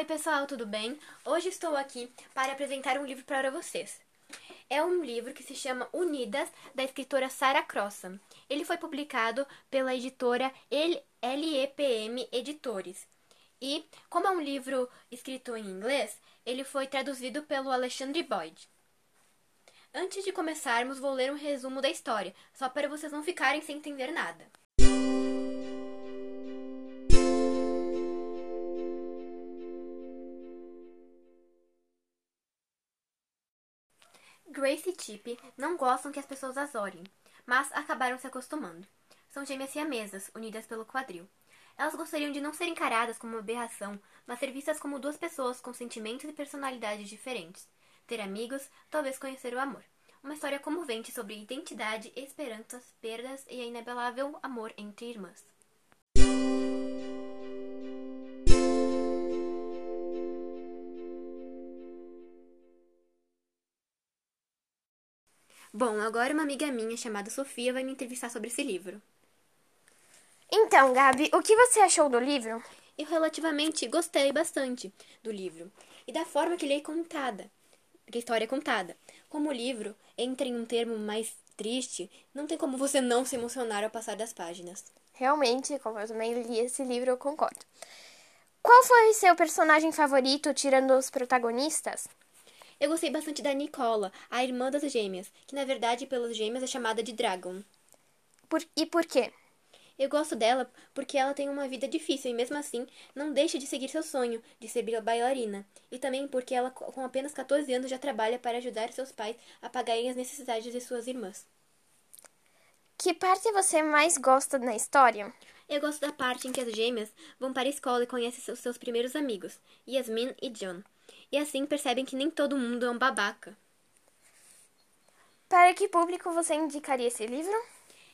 Oi, pessoal, tudo bem? Hoje estou aqui para apresentar um livro para vocês. É um livro que se chama Unidas, da escritora Sarah Crossan. Ele foi publicado pela editora LEPM Editores. E, como é um livro escrito em inglês, ele foi traduzido pelo Alexandre Boyd. Antes de começarmos, vou ler um resumo da história, só para vocês não ficarem sem entender nada. Grace e Chip não gostam que as pessoas as olhem, mas acabaram se acostumando. São gêmeas siamesas, unidas pelo quadril. Elas gostariam de não ser encaradas como uma aberração, mas ser vistas como duas pessoas com sentimentos e personalidades diferentes. Ter amigos, talvez conhecer o amor. Uma história comovente sobre identidade, esperanças, perdas e a inabelável amor entre irmãs. Bom, agora uma amiga minha chamada Sofia vai me entrevistar sobre esse livro. Então, Gabi, o que você achou do livro? Eu relativamente gostei bastante do livro e da forma que ele é contada, que a história é contada. Como o livro entra em um termo mais triste, não tem como você não se emocionar ao passar das páginas. Realmente, como eu também li esse livro, eu concordo. Qual foi seu personagem favorito, tirando os protagonistas? Eu gostei bastante da Nicola, a irmã das gêmeas, que na verdade pelas gêmeas é chamada de Dragon. Por... E por quê? Eu gosto dela porque ela tem uma vida difícil e mesmo assim não deixa de seguir seu sonho de ser bailarina. E também porque ela com apenas 14 anos já trabalha para ajudar seus pais a pagarem as necessidades de suas irmãs. Que parte você mais gosta na história? Eu gosto da parte em que as gêmeas vão para a escola e conhecem seus primeiros amigos, Yasmin e John e assim percebem que nem todo mundo é um babaca. Para que público você indicaria esse livro?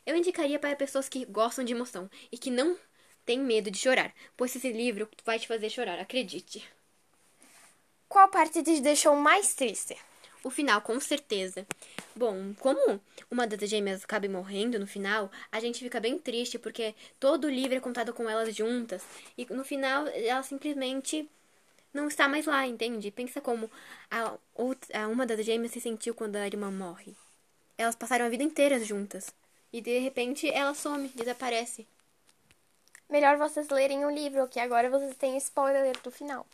Eu indicaria para pessoas que gostam de emoção e que não têm medo de chorar, pois esse livro vai te fazer chorar, acredite. Qual parte te deixou mais triste? O final, com certeza. Bom, como uma das gêmeas acaba morrendo no final, a gente fica bem triste porque todo o livro é contado com elas juntas e no final ela simplesmente não está mais lá, entende? Pensa como a, outra, a uma das gêmeas se sentiu quando a irmã morre. Elas passaram a vida inteira juntas. E de repente ela some, desaparece. Melhor vocês lerem o livro, que agora vocês têm spoiler do final.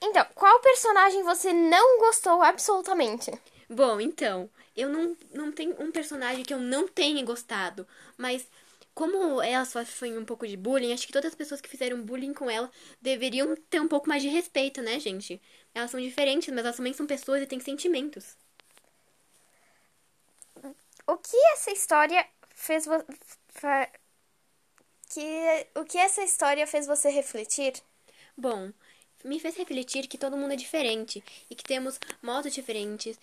Então, qual personagem você não gostou absolutamente? Bom, então, eu não, não tenho um personagem que eu não tenha gostado, mas como ela sofre um pouco de bullying, acho que todas as pessoas que fizeram bullying com ela deveriam ter um pouco mais de respeito, né, gente? Elas são diferentes, mas elas também são pessoas e têm sentimentos. O que essa história fez vo... que o que essa história fez você refletir? Bom, me fez refletir que todo mundo é diferente e que temos modos diferentes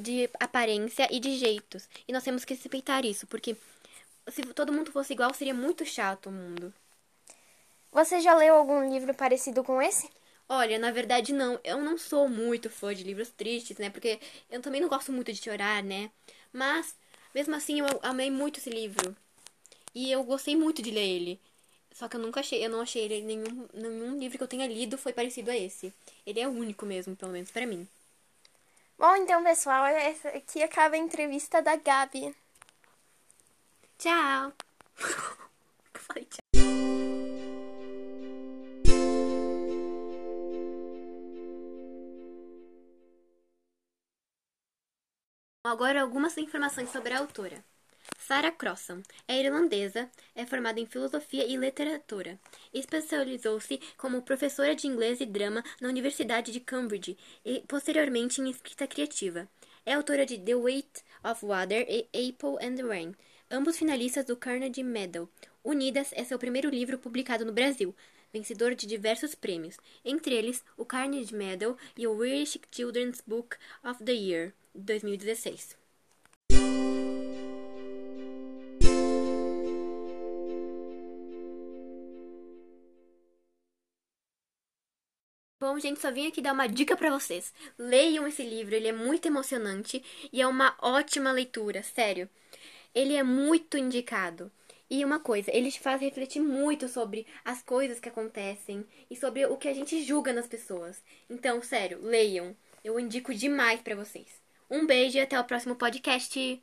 de aparência e de jeitos. E nós temos que respeitar isso, porque se todo mundo fosse igual, seria muito chato o mundo. Você já leu algum livro parecido com esse? Olha, na verdade não. Eu não sou muito fã de livros tristes, né? Porque eu também não gosto muito de chorar, né? Mas, mesmo assim, eu amei muito esse livro. E eu gostei muito de ler ele. Só que eu nunca achei, eu não achei ele nenhum, nenhum livro que eu tenha lido foi parecido a esse. Ele é o único mesmo, pelo menos para mim. Bom, então, pessoal, essa aqui acaba a entrevista da Gabi. Tchau. Falei tchau. Agora algumas informações sobre a autora. Sarah Crossan é irlandesa, é formada em filosofia e literatura. Especializou-se como professora de inglês e drama na Universidade de Cambridge e posteriormente em escrita criativa. É autora de The Weight of Water e Apple and Rain, ambos finalistas do Carnegie Medal. Unidas é seu primeiro livro publicado no Brasil, vencedor de diversos prêmios, entre eles o Carnegie Medal e o Irish Children's Book of the Year, 2016. Bom, gente, só vim aqui dar uma dica para vocês. Leiam esse livro, ele é muito emocionante e é uma ótima leitura, sério ele é muito indicado. E uma coisa, ele te faz refletir muito sobre as coisas que acontecem e sobre o que a gente julga nas pessoas. Então, sério, leiam. Eu indico demais para vocês. Um beijo e até o próximo podcast.